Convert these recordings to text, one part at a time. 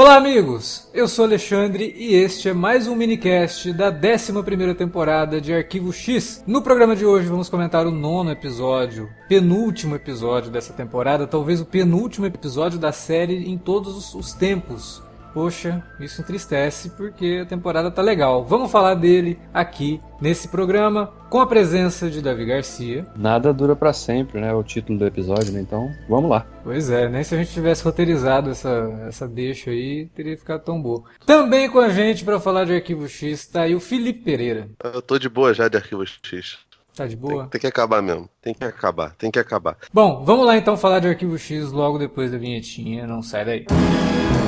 Olá, amigos! Eu sou Alexandre e este é mais um minicast da 11 temporada de Arquivo X. No programa de hoje vamos comentar o nono episódio, penúltimo episódio dessa temporada, talvez o penúltimo episódio da série em todos os tempos. Poxa, isso entristece porque a temporada tá legal. Vamos falar dele aqui nesse programa com a presença de Davi Garcia. Nada dura para sempre, né? O título do episódio, né? Então, vamos lá. Pois é, nem se a gente tivesse roteirizado essa, essa deixa aí, teria ficado tão boa. Também com a gente para falar de Arquivo X tá aí o Felipe Pereira. Eu tô de boa já de Arquivo X. Tá de boa? Tem, tem, que acabar mesmo. Tem que acabar, tem que acabar. Bom, vamos lá então falar de Arquivo X logo depois da vinhetinha. Não sai daí. Música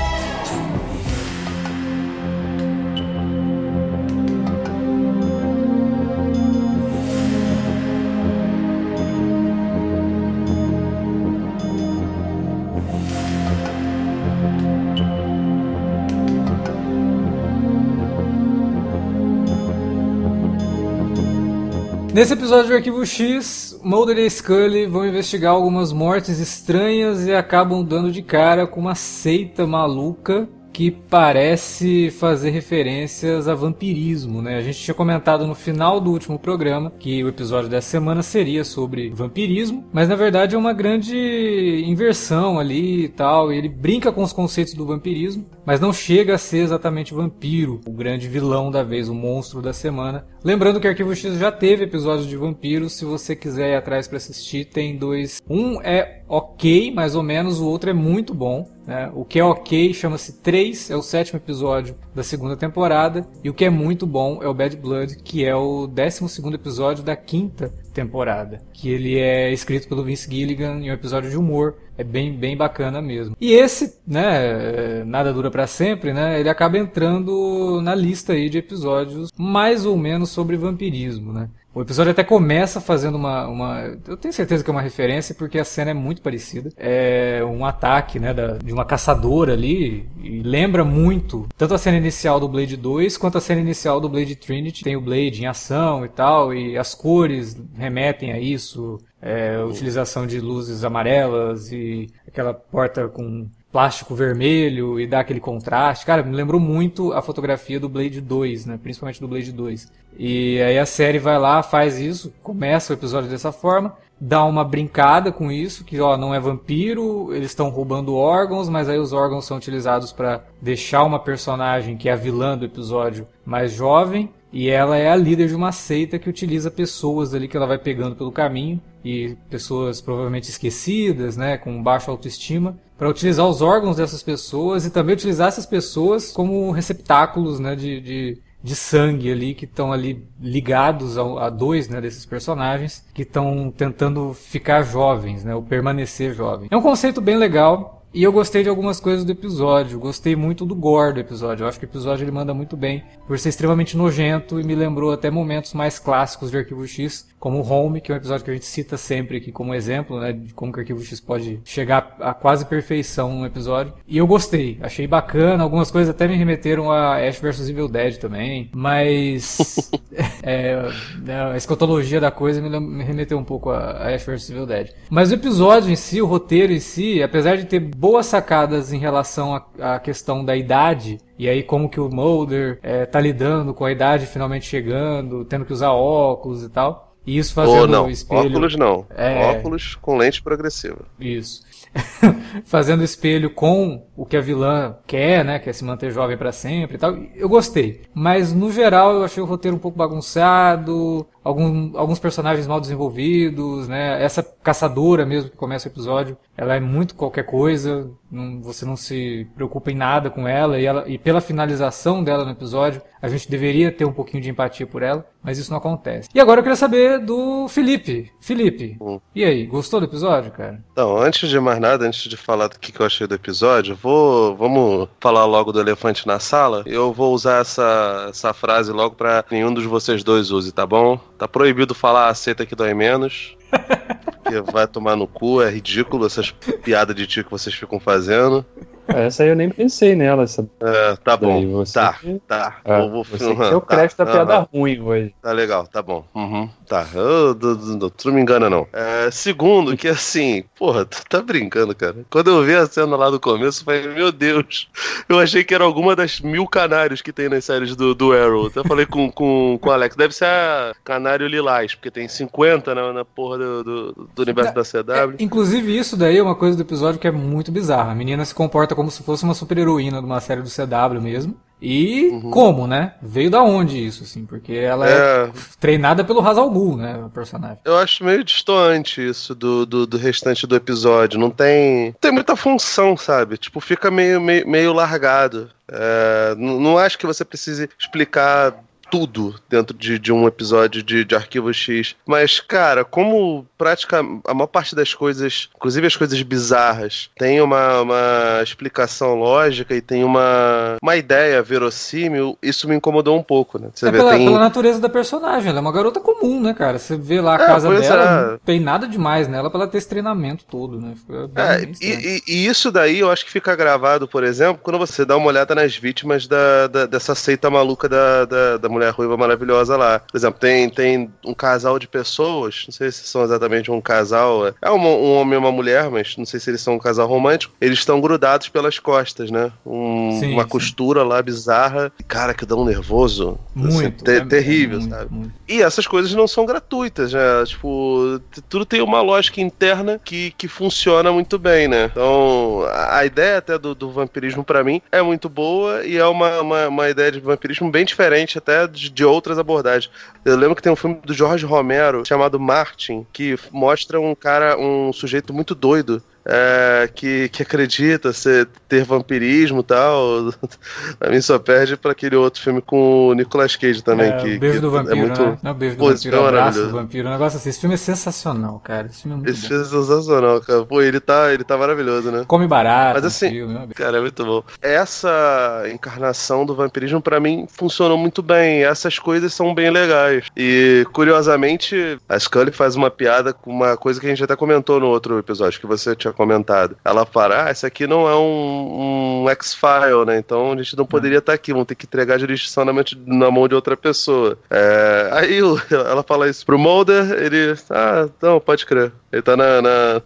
Nesse episódio do Arquivo X, Mulder e Scully vão investigar algumas mortes estranhas e acabam dando de cara com uma seita maluca que parece fazer referências a vampirismo, né? A gente tinha comentado no final do último programa que o episódio dessa semana seria sobre vampirismo, mas na verdade é uma grande inversão ali e tal. Ele brinca com os conceitos do vampirismo, mas não chega a ser exatamente vampiro, o grande vilão da vez, o monstro da semana. Lembrando que Arquivo X já teve episódios de vampiros, se você quiser ir atrás para assistir, tem dois. Um é ok, mais ou menos, o outro é muito bom. Né? O que é ok chama-se 3, é o sétimo episódio da segunda temporada. E o que é muito bom é o Bad Blood, que é o décimo segundo episódio da quinta temporada. Que ele é escrito pelo Vince Gilligan em um episódio de humor. É bem, bem bacana mesmo. E esse, né, nada dura para sempre, né? Ele acaba entrando na lista aí de episódios mais ou menos sobre vampirismo, né? O episódio até começa fazendo uma, uma. Eu tenho certeza que é uma referência, porque a cena é muito parecida. É um ataque, né, da, de uma caçadora ali. E lembra muito tanto a cena inicial do Blade 2 quanto a cena inicial do Blade Trinity. Tem o Blade em ação e tal, e as cores remetem a isso. É, utilização de luzes amarelas e aquela porta com plástico vermelho e dá aquele contraste. Cara, me lembrou muito a fotografia do Blade 2, né? Principalmente do Blade 2. E aí a série vai lá, faz isso, começa o episódio dessa forma, dá uma brincada com isso, que ó, não é vampiro, eles estão roubando órgãos, mas aí os órgãos são utilizados para deixar uma personagem que é a vilã do episódio mais jovem. E ela é a líder de uma seita que utiliza pessoas ali que ela vai pegando pelo caminho e pessoas provavelmente esquecidas, né, com baixa autoestima, para utilizar os órgãos dessas pessoas e também utilizar essas pessoas como receptáculos, né, de, de de sangue ali que estão ali ligados a, a, dois né, desses personagens que estão tentando ficar jovens, né, ou permanecer jovens. É um conceito bem legal. E eu gostei de algumas coisas do episódio. Gostei muito do gore do episódio. Eu acho que o episódio ele manda muito bem, por ser extremamente nojento e me lembrou até momentos mais clássicos de Arquivo X, como o Home, que é um episódio que a gente cita sempre aqui como exemplo, né, de como que o Arquivo X pode chegar a quase perfeição num episódio. E eu gostei, achei bacana, algumas coisas até me remeteram a Ash vs Evil Dead também, mas é, né, a escotologia da coisa me, me remeteu um pouco a Ash vs Evil Dead. Mas o episódio em si, o roteiro em si, apesar de ter boas sacadas em relação à questão da idade, e aí como que o Mulder é, tá lidando com a idade finalmente chegando, tendo que usar óculos e tal. E isso fazendo oh, não. espelho. Óculos não. É... Óculos com lente progressiva. Isso. fazendo espelho com o que a vilã quer, né? Quer se manter jovem para sempre e tal. Eu gostei. Mas no geral eu achei o roteiro um pouco bagunçado. Algum, alguns personagens mal desenvolvidos, né? Essa caçadora mesmo que começa o episódio, ela é muito qualquer coisa, não, você não se preocupa em nada com ela e, ela e pela finalização dela no episódio, a gente deveria ter um pouquinho de empatia por ela, mas isso não acontece. E agora eu queria saber do Felipe. Felipe, hum. e aí, gostou do episódio, cara? Então, antes de mais nada, antes de falar do que eu achei do episódio, vou, vamos falar logo do elefante na sala. Eu vou usar essa, essa frase logo para nenhum dos vocês dois use, tá bom? Tá proibido falar aceita que dói menos. Porque vai tomar no cu, é ridículo essas piadas de tio que vocês ficam fazendo. É, essa aí eu nem pensei nela. Essa... É, tá bom. Você tá, que... tá. Ah, vou, vou... Você uhum, o crédito tá, da piada uhum. ruim hoje. Tá legal, tá bom. Uhum, tá. Eu, do, do, do, tu não me engana, não. É, segundo, que assim, porra, tu tá brincando, cara. Quando eu vi a cena lá do começo, eu falei, meu Deus, eu achei que era alguma das mil canários que tem nas séries do, do Arrow. Até falei com, com, com o Alex, deve ser a Canário Lilás, porque tem 50 na, na porra do, do, do universo da CW. É, inclusive, isso daí é uma coisa do episódio que é muito bizarra. A menina se comporta como se fosse uma super heroína de uma série do CW mesmo. E uhum. como, né? Veio da onde isso, assim? Porque ela é, é treinada pelo Hazal Ghul, né? O personagem. Eu acho meio distante isso do, do, do, restante do episódio. Não tem. tem muita função, sabe? Tipo, fica meio, meio, meio largado. É, não acho que você precise explicar tudo dentro de, de um episódio de, de Arquivo X. Mas, cara, como prática, a maior parte das coisas, inclusive as coisas bizarras, tem uma, uma explicação lógica e tem uma, uma ideia verossímil, isso me incomodou um pouco, né? Você é vê, pela, tem... pela natureza da personagem, ela é uma garota comum, né, cara? Você vê lá a é, casa dela, é. não tem nada demais nela pra ela ter esse treinamento todo, né? É, e, e, e, isso daí eu acho que fica gravado, por exemplo, quando você dá uma olhada nas vítimas da, da dessa seita maluca da, da, da mulher mulher ruiva maravilhosa lá. Por exemplo, tem, tem um casal de pessoas, não sei se são exatamente um casal, é um, um homem e uma mulher, mas não sei se eles são um casal romântico. Eles estão grudados pelas costas, né? Um, sim, uma sim. costura lá bizarra. Cara, que dá um nervoso. Assim, muito. Assim, é, terrível, muito, sabe? Muito. E essas coisas não são gratuitas, né? Tipo, tudo tem uma lógica interna que, que funciona muito bem, né? Então, a ideia até do, do vampirismo para mim é muito boa e é uma, uma, uma ideia de vampirismo bem diferente até de, de, outras abordagens. Eu lembro que tem um filme do Jorge Romero chamado Martin, que mostra um cara, um sujeito muito doido, é, que, que acredita ser, ter vampirismo e tal. a mim só perde para aquele outro filme com o Nicolas Cage também. É, que, o Beijo que do é Vampiro, é muito... né? Não, o Beijo do Pô, Vampiro, é Abraço do Vampiro. Um negócio assim. Esse filme é sensacional, cara. Esse filme é muito Esse filme é sensacional, cara. Pô, ele tá, ele tá maravilhoso, né? Come barato. Mas assim, filme, cara, é muito bom. Essa encarnação do vampirismo, para mim, funcionou muito bem. Essas coisas são bem legais. E, curiosamente, a Scully faz uma piada com uma coisa que a gente até comentou no outro episódio, que você tinha tinha comentado. Ela fala: ah, esse aqui não é um, um X-File, né? Então a gente não poderia estar aqui, vamos ter que entregar a jurisdição na, na mão de outra pessoa. É, aí ela fala isso pro Mulder, ele. Ah, não, pode crer. Ele tá na, na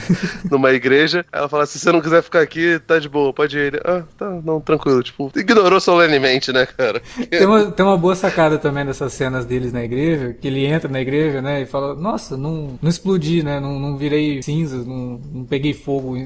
numa igreja, ela fala: se você não quiser ficar aqui, tá de boa, pode ir. Ele, ah, tá, não, tranquilo. Tipo, ignorou solenemente, né, cara? Tem uma, tem uma boa sacada também dessas cenas deles na igreja, que ele entra na igreja, né, e fala: nossa, não, não explodi, né, não, não virei cinzas, não, não peguei fogo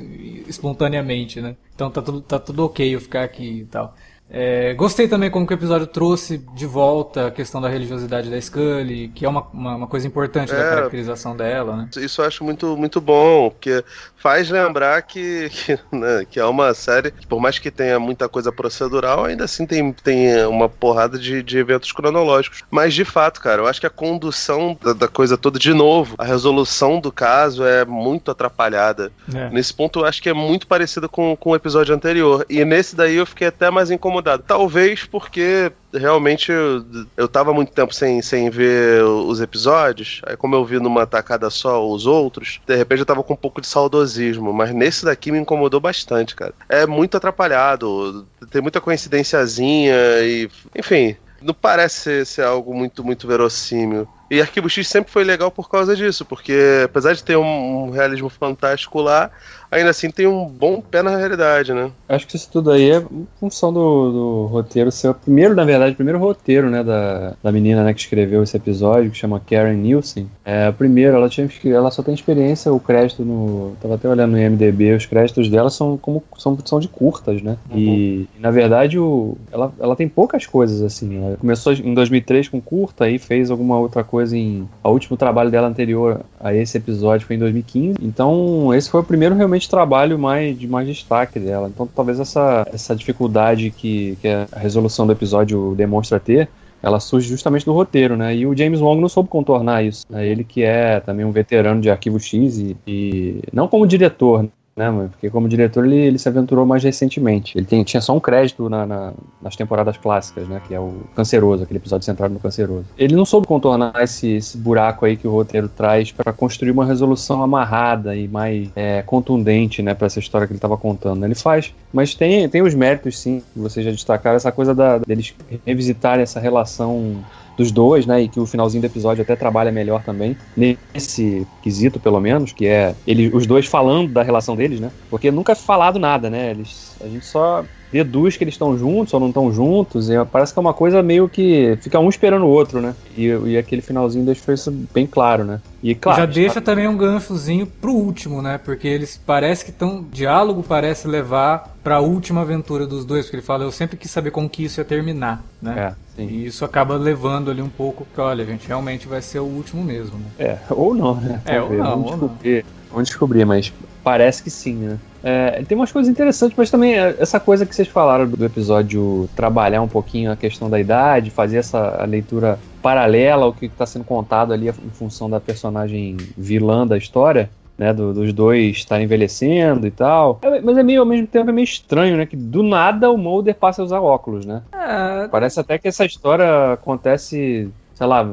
espontaneamente, né? Então tá tudo, tá tudo ok eu ficar aqui e tal. É, gostei também como que o episódio trouxe de volta a questão da religiosidade da Scully, que é uma, uma, uma coisa importante é, da caracterização dela, né? Isso eu acho muito, muito bom, porque faz lembrar que, que, né, que é uma série que, por mais que tenha muita coisa procedural, ainda assim tem, tem uma porrada de, de eventos cronológicos. Mas, de fato, cara, eu acho que a condução da, da coisa toda, de novo, a resolução do caso é muito atrapalhada. É. Nesse ponto, eu acho que é muito parecida com, com o episódio anterior. E nesse daí eu fiquei até mais incomodado Talvez porque realmente eu, eu tava muito tempo sem, sem ver os episódios. Aí, como eu vi numa tacada só os outros, de repente eu tava com um pouco de saudosismo. Mas nesse daqui me incomodou bastante, cara. É muito atrapalhado, tem muita coincidênciazinha e. Enfim, não parece ser, ser, algo muito, muito verossímil. E Arquivo X sempre foi legal por causa disso, porque apesar de ter um, um realismo fantástico lá, ainda assim tem um bom pé na realidade, né? Acho que isso tudo aí é função do, do roteiro ser o primeiro, na verdade, o primeiro roteiro, né, da, da menina, né, que escreveu esse episódio, que chama Karen Nielsen. É, primeiro, ela tinha ela só tem experiência, o crédito no, tava até olhando no IMDb, os créditos dela são como são, são de curtas, né? Uhum. E, na verdade, o, ela, ela tem poucas coisas assim. Ela começou em 2003 com curta e fez alguma outra coisa coisa em. O último trabalho dela anterior a esse episódio foi em 2015. Então, esse foi o primeiro realmente trabalho mais, de mais destaque dela. Então, talvez essa, essa dificuldade que, que a resolução do episódio demonstra ter ela surge justamente do roteiro, né? E o James Wong não soube contornar isso. Né? Ele que é também um veterano de Arquivo X e, e não como diretor, né, mano? Porque como diretor ele, ele se aventurou mais recentemente. Ele tem, tinha só um crédito na, na, nas temporadas clássicas, né? Que é o Canceroso, aquele episódio centrado no Canceroso. Ele não soube contornar esse, esse buraco aí que o roteiro traz para construir uma resolução amarrada e mais é, contundente, né? Essa história que ele estava contando. Ele faz, mas tem, tem os méritos, sim, que vocês já destacaram, essa coisa da, deles revisitarem essa relação dos dois, né? E que o finalzinho do episódio até trabalha melhor também, nesse quesito, pelo menos, que é ele, os dois falando da relação deles, né? Porque nunca é falado nada, né? Eles, a gente só deduz que eles estão juntos ou não estão juntos, e parece que é uma coisa meio que fica um esperando o outro, né? E, e aquele finalzinho deixou isso bem claro, né? E claro, já deixa também um ganchozinho pro último, né? Porque eles parece que estão diálogo parece levar para a última aventura dos dois, porque ele fala, eu sempre quis saber como que isso ia terminar, né? É, sim. E isso acaba levando ali um pouco, que olha, gente, realmente vai ser o último mesmo, né? É, ou não, né? É, ou não, vamos ou descobrir, não. Vamos descobrir, mas parece que sim, né? É, tem umas coisas interessantes, mas também é, essa coisa que vocês falaram do episódio trabalhar um pouquinho a questão da idade, fazer essa leitura paralela ao que está sendo contado ali em função da personagem vilã da história. Né, do, dos dois estarem envelhecendo e tal. É, mas é meio, ao mesmo tempo, é meio estranho, né? Que do nada o Mulder passa a usar óculos, né? É... Parece até que essa história acontece, sei lá,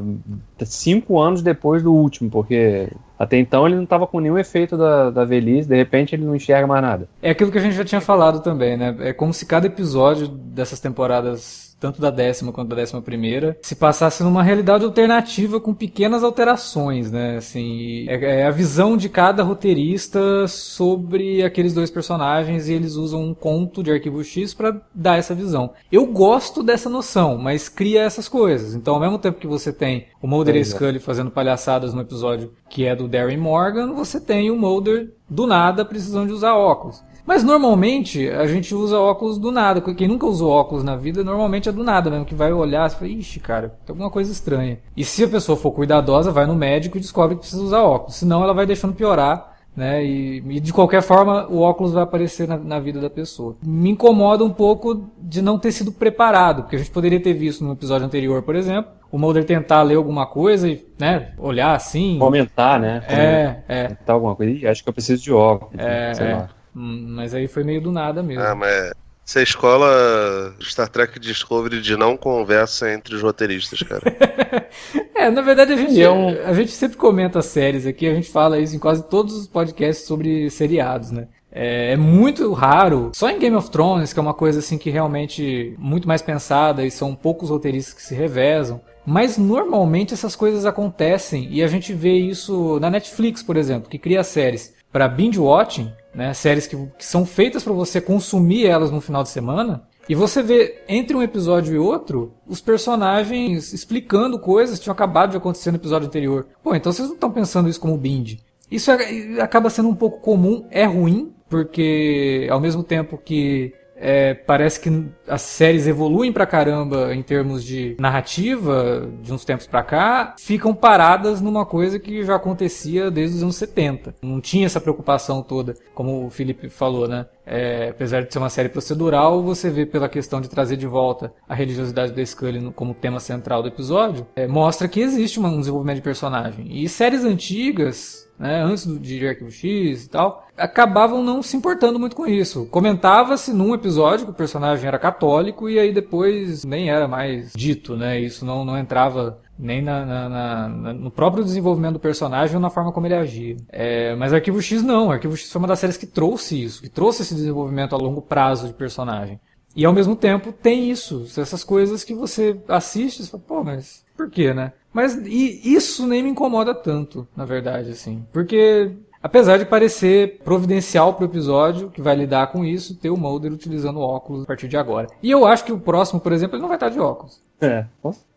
cinco anos depois do último, porque até então ele não estava com nenhum efeito da, da velhice, de repente ele não enxerga mais nada. É aquilo que a gente já tinha falado também, né? É como se cada episódio dessas temporadas tanto da décima quanto da décima primeira, se passasse numa realidade alternativa com pequenas alterações, né? Assim, é, é, a visão de cada roteirista sobre aqueles dois personagens e eles usam um conto de arquivo X para dar essa visão. Eu gosto dessa noção, mas cria essas coisas. Então, ao mesmo tempo que você tem o Mulder e Scully fazendo palhaçadas no episódio que é do Darren Morgan, você tem o Mulder do nada precisando de usar óculos. Mas normalmente a gente usa óculos do nada. Quem nunca usou óculos na vida, normalmente é do nada mesmo, que vai olhar e fala, ixi, cara, tem alguma coisa estranha. E se a pessoa for cuidadosa, vai no médico e descobre que precisa usar óculos. Senão ela vai deixando piorar né? E, e, de qualquer forma o óculos vai aparecer na, na, vida da pessoa. Me incomoda um pouco de não ter sido preparado, porque a gente poderia ter visto no episódio anterior, por exemplo, o Mulder tentar ler alguma coisa e, né, olhar assim. Comentar, né? É, é. Comentar alguma coisa. Ih, acho que eu preciso de óculos. É, sei é. lá. Hum, mas aí foi meio do nada mesmo. Ah, mas essa é escola Star Trek Discovery de não conversa entre os roteiristas, cara. é, na verdade a gente, é a gente sempre comenta séries aqui, a gente fala isso em quase todos os podcasts sobre seriados, né? É, é, muito raro, só em Game of Thrones, que é uma coisa assim que realmente muito mais pensada e são poucos roteiristas que se revezam. Mas normalmente essas coisas acontecem e a gente vê isso na Netflix, por exemplo, que cria séries para binge watching, né, séries que, que são feitas para você consumir elas no final de semana. E você vê entre um episódio e outro os personagens explicando coisas que tinham acabado de acontecer no episódio anterior. Pô, então vocês não estão pensando isso como binge. Isso é, acaba sendo um pouco comum, é ruim, porque ao mesmo tempo que é, parece que as séries evoluem pra caramba em termos de narrativa de uns tempos pra cá, ficam paradas numa coisa que já acontecia desde os anos 70. Não tinha essa preocupação toda, como o Felipe falou, né? É, apesar de ser uma série procedural, você vê pela questão de trazer de volta a religiosidade da Scully como tema central do episódio, é, mostra que existe um desenvolvimento de personagem. E séries antigas né, antes de Arquivo X e tal, acabavam não se importando muito com isso. Comentava-se num episódio que o personagem era católico e aí depois nem era mais dito, né? Isso não, não entrava nem na, na, na, no próprio desenvolvimento do personagem ou na forma como ele agia. É, mas Arquivo X não. Arquivo X foi uma das séries que trouxe isso, que trouxe esse desenvolvimento a longo prazo de personagem. E ao mesmo tempo tem isso, essas coisas que você assiste e fala, pô, mas por quê, né? Mas e isso nem me incomoda tanto, na verdade, assim. Porque, apesar de parecer providencial pro episódio, que vai lidar com isso, ter o Mulder utilizando óculos a partir de agora. E eu acho que o próximo, por exemplo, ele não vai estar de óculos. É,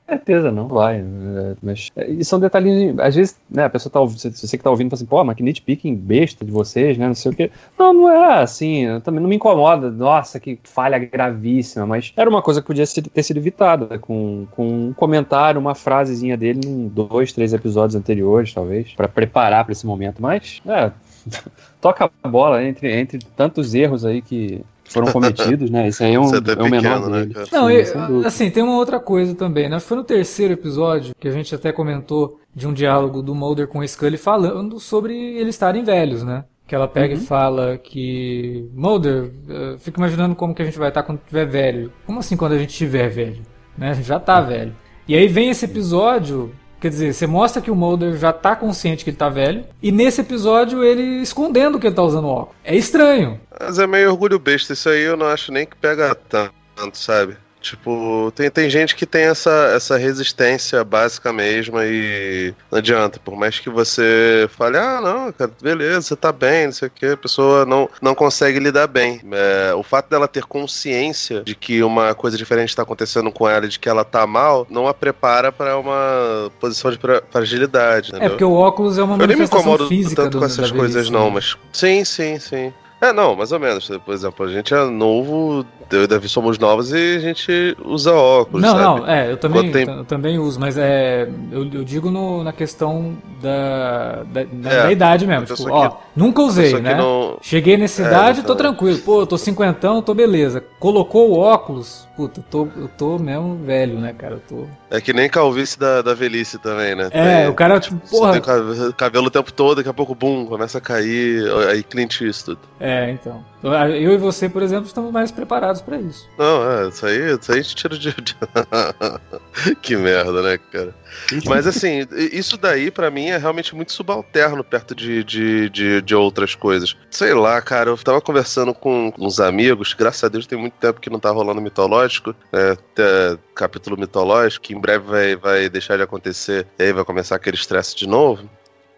certeza não vai. Né? Mas e são detalhinhos. Às vezes, né, a pessoa tá ouvindo, você que tá ouvindo fala assim, pô, mas que nitpicking besta de vocês, né? Não sei o quê. Não, não é assim. Também não me incomoda. Nossa, que falha gravíssima. Mas era uma coisa que podia ter sido evitada com, com um comentário, uma frasezinha dele em dois, três episódios anteriores, talvez, para preparar para esse momento. Mas, é, toca a bola entre, entre tantos erros aí que foram cometidos, né? Isso aí é um, é, é o menor né, dele. Não, Sim, assim, tem uma outra coisa também, né? Foi no terceiro episódio que a gente até comentou de um diálogo do Mulder com o Scully falando sobre eles estarem velhos, né? Que ela pega uhum. e fala que Mulder, uh, fico imaginando como que a gente vai estar quando tiver velho. Como assim quando a gente tiver velho? Né? A gente já tá velho. E aí vem esse episódio Quer dizer, você mostra que o Mulder já tá consciente que ele tá velho, e nesse episódio ele escondendo que ele tá usando óculos. É estranho. Mas é meio orgulho besta, isso aí eu não acho nem que pega tanto, sabe? Tipo, tem, tem gente que tem essa, essa resistência básica mesmo e não adianta. Por mais que você fale, ah, não, cara, beleza, você tá bem, não sei o que, a pessoa não, não consegue lidar bem. É, o fato dela ter consciência de que uma coisa diferente está acontecendo com ela, de que ela tá mal, não a prepara para uma posição de fragilidade. Entendeu? É porque o óculos é uma manifestação Eu nem me incomodo física tanto com essas coisas, não, mas. Sim, sim, sim. É, não, mais ou menos. Por exemplo, a gente é novo, eu e Davi somos novos e a gente usa óculos. Não, sabe? não, é, eu também, tem... eu também uso, mas é. Eu, eu digo no, na questão da, da, é, da idade mesmo. Tipo, ó, que, nunca usei, né? Não... Cheguei nessa é, idade, tô tranquilo. Pô, eu tô cinquentão, tô beleza. Colocou o óculos, puta, eu tô, eu tô mesmo velho, né, cara? Eu tô... É que nem calvície da, da velhice também, né? É, tem, o cara, tipo, porra. Tem cabelo o tempo todo, daqui a pouco, bum, começa a cair, aí Clint Eastwood. É, então. Eu e você, por exemplo, estamos mais preparados para isso. Não, é, isso aí, isso aí a gente tira de. que merda, né, cara? Mas assim, isso daí para mim é realmente muito subalterno perto de, de, de, de, outras coisas. Sei lá, cara, eu tava conversando com uns amigos, graças a Deus tem muito tempo que não tá rolando mitológico, né, capítulo mitológico, que em breve vai, vai deixar de acontecer e aí vai começar aquele estresse de novo.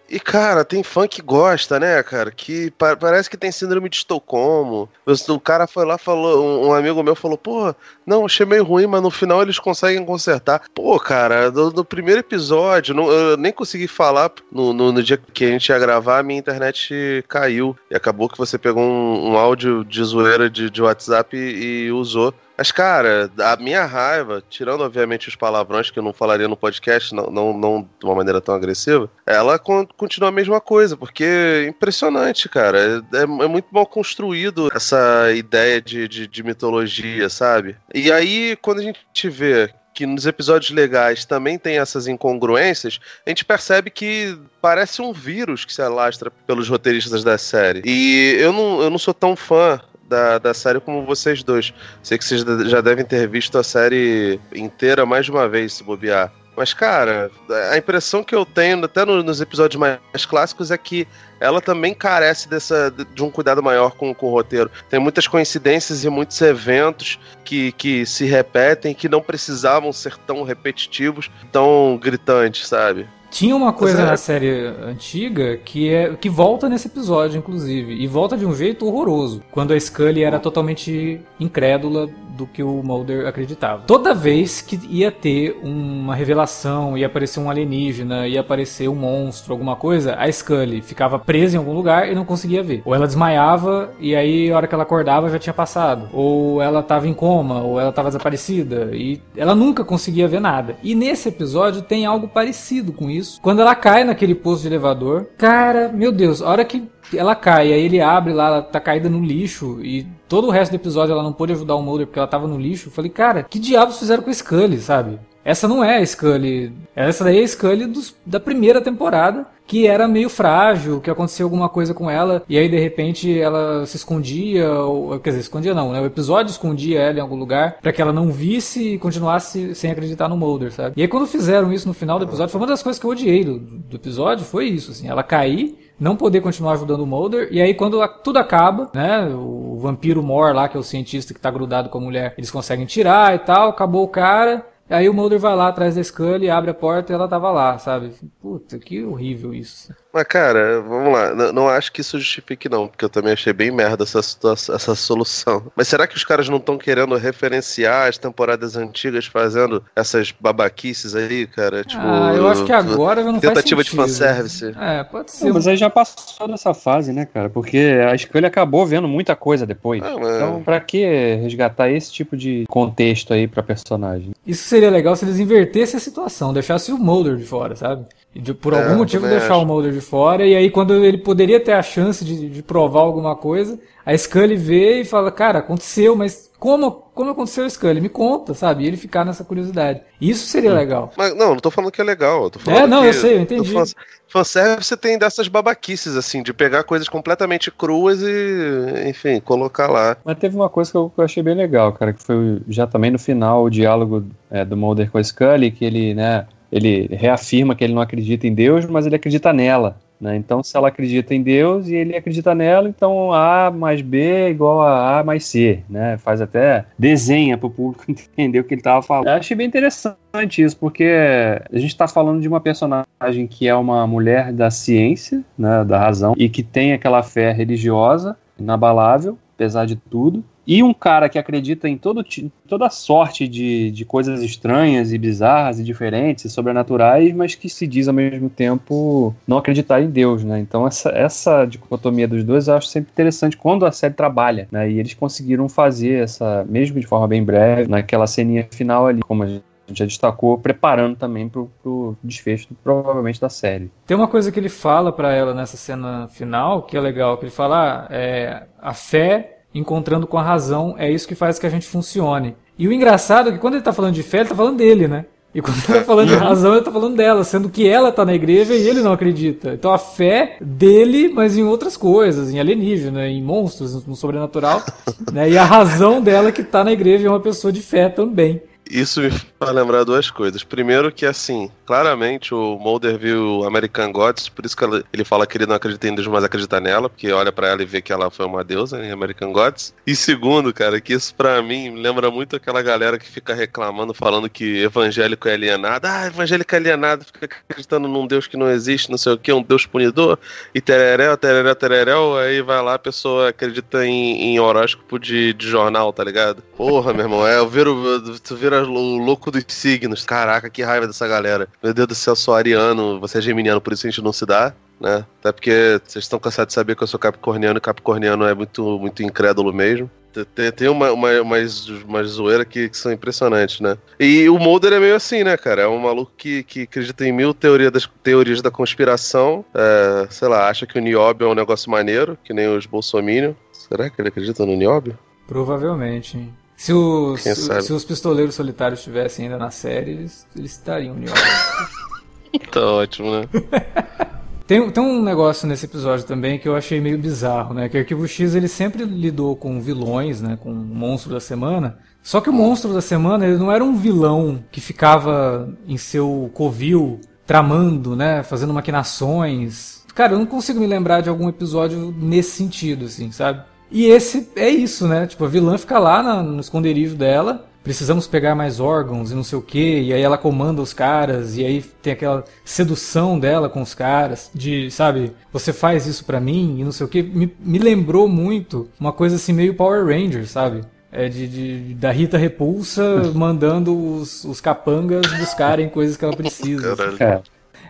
E, cara, tem fã que gosta, né, cara? Que pa parece que tem síndrome de Estocolmo. O cara foi lá, falou, um amigo meu falou, pô, não, achei meio ruim, mas no final eles conseguem consertar. Pô, cara, no, no primeiro episódio, no, eu nem consegui falar no, no, dia que a gente ia gravar, a minha internet caiu. E acabou que você pegou um, um áudio de zoeira de, de WhatsApp e, e usou. Mas, cara, a minha raiva, tirando obviamente os palavrões que eu não falaria no podcast, não, não, não de uma maneira tão agressiva, ela continua a mesma coisa, porque é impressionante, cara. É, é muito mal construído essa ideia de, de, de mitologia, sabe? E aí, quando a gente vê que nos episódios legais também tem essas incongruências, a gente percebe que parece um vírus que se alastra pelos roteiristas da série. E eu não, eu não sou tão fã da, da série como vocês dois. Sei que vocês já devem ter visto a série inteira mais de uma vez, se bobear. Mas, cara, a impressão que eu tenho, até nos episódios mais clássicos, é que ela também carece dessa, de um cuidado maior com, com o roteiro. Tem muitas coincidências e muitos eventos que, que se repetem que não precisavam ser tão repetitivos, tão gritantes, sabe? Tinha uma coisa é. na série antiga que é que volta nesse episódio, inclusive, e volta de um jeito horroroso, quando a Scully era totalmente incrédula do que o Mulder acreditava. Toda vez que ia ter uma revelação, ia aparecer um alienígena, ia aparecer um monstro, alguma coisa, a Scully ficava presa em algum lugar e não conseguia ver. Ou ela desmaiava e aí a hora que ela acordava já tinha passado. Ou ela estava em coma, ou ela estava desaparecida e ela nunca conseguia ver nada. E nesse episódio tem algo parecido com isso. Quando ela cai naquele poço de elevador, cara, meu Deus, a hora que ela cai, aí ele abre lá, ela tá caída no lixo e todo o resto do episódio ela não pôde ajudar o Mulder porque ela tava no lixo. Eu falei, cara, que diabos fizeram com a Scully, sabe? Essa não é a Scully. Essa daí é a Scully dos, da primeira temporada, que era meio frágil, que aconteceu alguma coisa com ela, e aí de repente ela se escondia, ou, quer dizer, escondia não, né? O episódio escondia ela em algum lugar para que ela não visse e continuasse sem acreditar no Mulder, sabe? E aí quando fizeram isso no final do episódio, foi uma das coisas que eu odiei do, do episódio, foi isso, assim, ela cair não poder continuar ajudando o Mulder. E aí, quando tudo acaba, né? O vampiro Mor lá, que é o cientista que tá grudado com a mulher, eles conseguem tirar e tal, acabou o cara. Aí o Mulder vai lá atrás da Scully, abre a porta e ela tava lá, sabe? Puta, que horrível isso. Mas, cara, vamos lá. Não, não, acho que isso justifique, não, porque eu também achei bem merda essa, situação, essa solução. Mas será que os caras não estão querendo referenciar as temporadas antigas fazendo essas babaquices aí, cara? Tipo, ah, eu acho que agora não Tentativa faz de fanservice. É, pode ser. Não, mas aí já passou dessa fase, né, cara? Porque a Scully acabou vendo muita coisa depois. Ah, mas... Então, pra que resgatar esse tipo de contexto aí pra personagem? Isso seria legal se eles invertessem a situação, deixassem o Mulder de fora, sabe? De, por é, algum motivo deixar acho. o Mulder de fora, e aí quando ele poderia ter a chance de, de, provar alguma coisa, a Scully vê e fala, cara, aconteceu, mas como, como aconteceu Scully? Me conta, sabe? E ele ficar nessa curiosidade. Isso seria legal. Mas, não, não tô falando que é legal. Tô falando é, não, que, eu sei, eu entendi. Fanservice tem dessas babaquices, assim, de pegar coisas completamente cruas e, enfim, colocar lá. Mas teve uma coisa que eu, que eu achei bem legal, cara, que foi já também no final o diálogo é, do Mulder com a Scully, que ele, né, ele reafirma que ele não acredita em Deus, mas ele acredita nela. Né? Então, se ela acredita em Deus e ele acredita nela, então A mais B é igual a A mais C. Né? Faz até desenha para o público entender o que ele estava falando. Eu achei bem interessante isso, porque a gente está falando de uma personagem que é uma mulher da ciência, né, da razão, e que tem aquela fé religiosa inabalável, apesar de tudo e um cara que acredita em todo, toda sorte de, de coisas estranhas e bizarras e diferentes e sobrenaturais, mas que se diz ao mesmo tempo não acreditar em Deus, né? Então essa, essa dicotomia dos dois eu acho sempre interessante quando a série trabalha, né? E eles conseguiram fazer essa, mesmo de forma bem breve, naquela ceninha final ali, como a gente já destacou, preparando também pro, pro desfecho, provavelmente, da série. Tem uma coisa que ele fala para ela nessa cena final, que é legal, que ele fala, ah, é, a fé encontrando com a razão, é isso que faz que a gente funcione. E o engraçado é que quando ele está falando de fé, ele está falando dele, né? E quando ele tá falando de uhum. razão, ele está falando dela, sendo que ela está na igreja e ele não acredita. Então a fé dele, mas em outras coisas, em alienígena, em monstros, no sobrenatural, né? E a razão dela que está na igreja é uma pessoa de fé também. Isso me faz lembrar duas coisas. Primeiro que, assim, claramente o Mulder viu American Gods, por isso que ele fala que ele não acredita em Deus, mas acredita nela, porque olha para ela e vê que ela foi uma deusa em American Gods. E segundo, cara, que isso para mim lembra muito aquela galera que fica reclamando, falando que evangélico é alienado. Ah, evangélico é alienado, fica acreditando num Deus que não existe, não sei o que, um Deus punidor, e tereréu, tereréu, tereréu, aí vai lá, a pessoa acredita em, em horóscopo de, de jornal, tá ligado? Porra, meu irmão, é, eu viro, tu vira o louco dos signos. Caraca, que raiva dessa galera. Meu Deus do céu, sou ariano, você é geminiano, por isso a gente não se dá, né? Até porque vocês estão cansados de saber que eu sou capricorniano e capricorniano é muito, muito incrédulo mesmo. Tem, tem uma, uma, umas, umas zoeiras que, que, são impressionantes, né? E o Mulder é meio assim, né, cara? É um maluco que, que acredita em mil teoria das, teorias da conspiração. É, sei lá, acha que o Nióbio é um negócio maneiro, que nem os bolsominions. Será que ele acredita no Nióbio? Provavelmente. Se os, se, se, os pistoleiros solitários estivessem ainda na série, eles, eles estariam em Tá ótimo, né? Tem, tem um negócio nesse episódio também que eu achei meio bizarro, né? Que o Arquivo X ele sempre lidou com vilões, né? Com o monstro da semana. Só que o monstro da semana ele não era um vilão que ficava em seu covil tramando, né? Fazendo maquinações. Cara, eu não consigo me lembrar de algum episódio nesse sentido, assim, sabe? E esse é isso, né? Tipo, a vilã fica lá na, no esconderijo dela, precisamos pegar mais órgãos e não sei o que, e aí ela comanda os caras, e aí tem aquela sedução dela com os caras, de, sabe, você faz isso para mim e não sei o que. Me, me lembrou muito uma coisa assim meio Power Rangers, sabe? É de, de, da Rita Repulsa mandando os, os capangas buscarem coisas que ela precisa. Assim.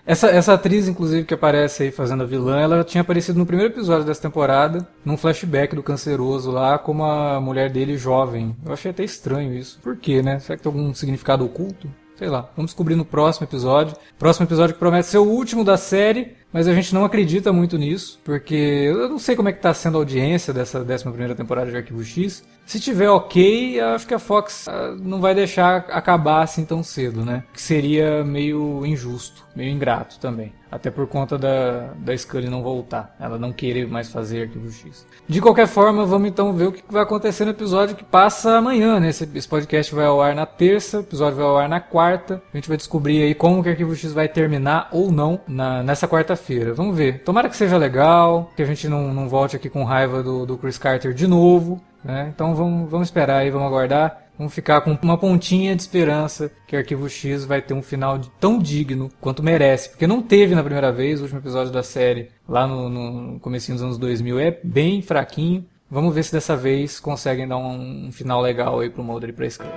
Essa, essa atriz, inclusive, que aparece aí fazendo a vilã, ela tinha aparecido no primeiro episódio dessa temporada, num flashback do canceroso lá, como a mulher dele jovem. Eu achei até estranho isso. Por quê, né? Será que tem algum significado oculto? Sei lá. Vamos descobrir no próximo episódio. Próximo episódio que promete ser o último da série mas a gente não acredita muito nisso, porque eu não sei como é que tá sendo a audiência dessa 11 primeira temporada de Arquivo X. Se tiver ok, acho que a Fox ah, não vai deixar acabar assim tão cedo, né? Que seria meio injusto, meio ingrato também. Até por conta da, da Scully não voltar, ela não querer mais fazer Arquivo X. De qualquer forma, vamos então ver o que vai acontecer no episódio que passa amanhã, né? Esse, esse podcast vai ao ar na terça, o episódio vai ao ar na quarta. A gente vai descobrir aí como que Arquivo X vai terminar ou não na, nessa quarta-feira feira Vamos ver. Tomara que seja legal, que a gente não, não volte aqui com raiva do, do Chris Carter de novo. Né? Então vamos, vamos esperar aí, vamos aguardar. vamos ficar com uma pontinha de esperança que Arquivo X vai ter um final tão digno quanto merece. Porque não teve na primeira vez, o último episódio da série, lá no, no comecinho dos anos 2000, é bem fraquinho. Vamos ver se dessa vez conseguem dar um, um final legal aí pro Mulder e pra Scully.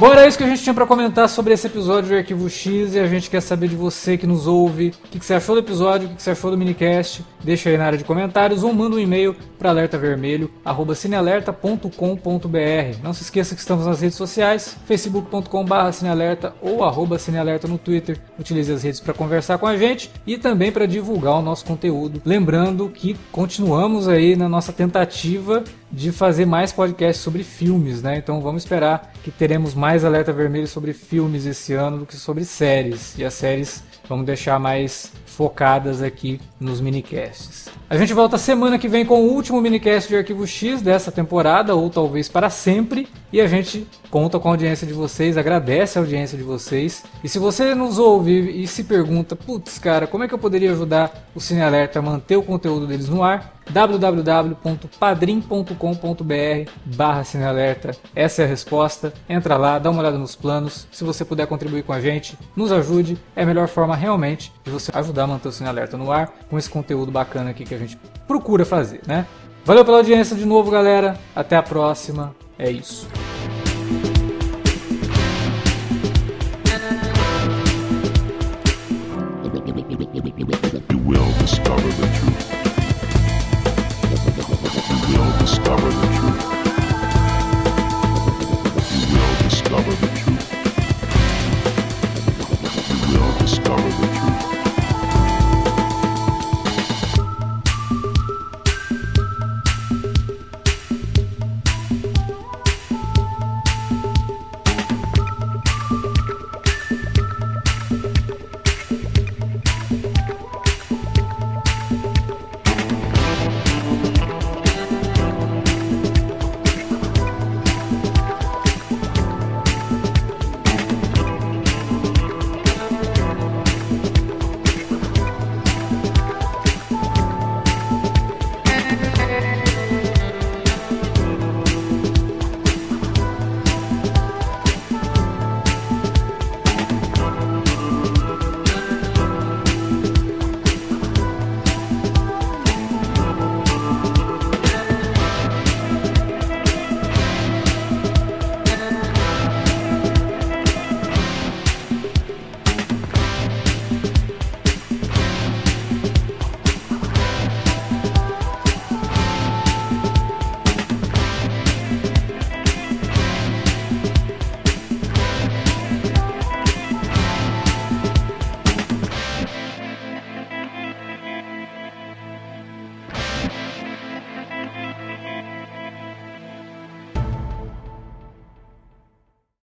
Bom, era isso que a gente tinha para comentar sobre esse episódio de Arquivo X e a gente quer saber de você que nos ouve, o que, que, você achou do episódio, o que, que, você achou do minicast. Deixa aí na área de comentários ou manda um e-mail para alertavermelho@cinealerta.com.br. Não se esqueça que estamos nas redes sociais, facebook.com/cinealerta ou arroba cinealerta no Twitter. Utilize as redes para conversar com a gente e também para divulgar o nosso conteúdo. Lembrando que continuamos aí na nossa tentativa de fazer mais podcasts sobre filmes, né? Então vamos esperar que teremos mais alerta vermelho sobre filmes esse ano do que sobre séries. E as séries vamos deixar mais focadas aqui nos minicasts. A gente volta semana que vem com o último minicast de Arquivo X dessa temporada, ou talvez para sempre, e a gente conta com a audiência de vocês, agradece a audiência de vocês. E se você nos ouve e se pergunta, putz, cara, como é que eu poderia ajudar o Cine Alerta a manter o conteúdo deles no ar? www.padrim.com.br barra Cinealerta. Essa é a resposta. Entra lá, dá uma olhada nos planos. Se você puder contribuir com a gente, nos ajude. É a melhor forma realmente de você ajudar a manter o Cine Alerta no ar com esse conteúdo bacana aqui que a gente procura fazer, né? Valeu pela audiência de novo, galera. Até a próxima. É isso.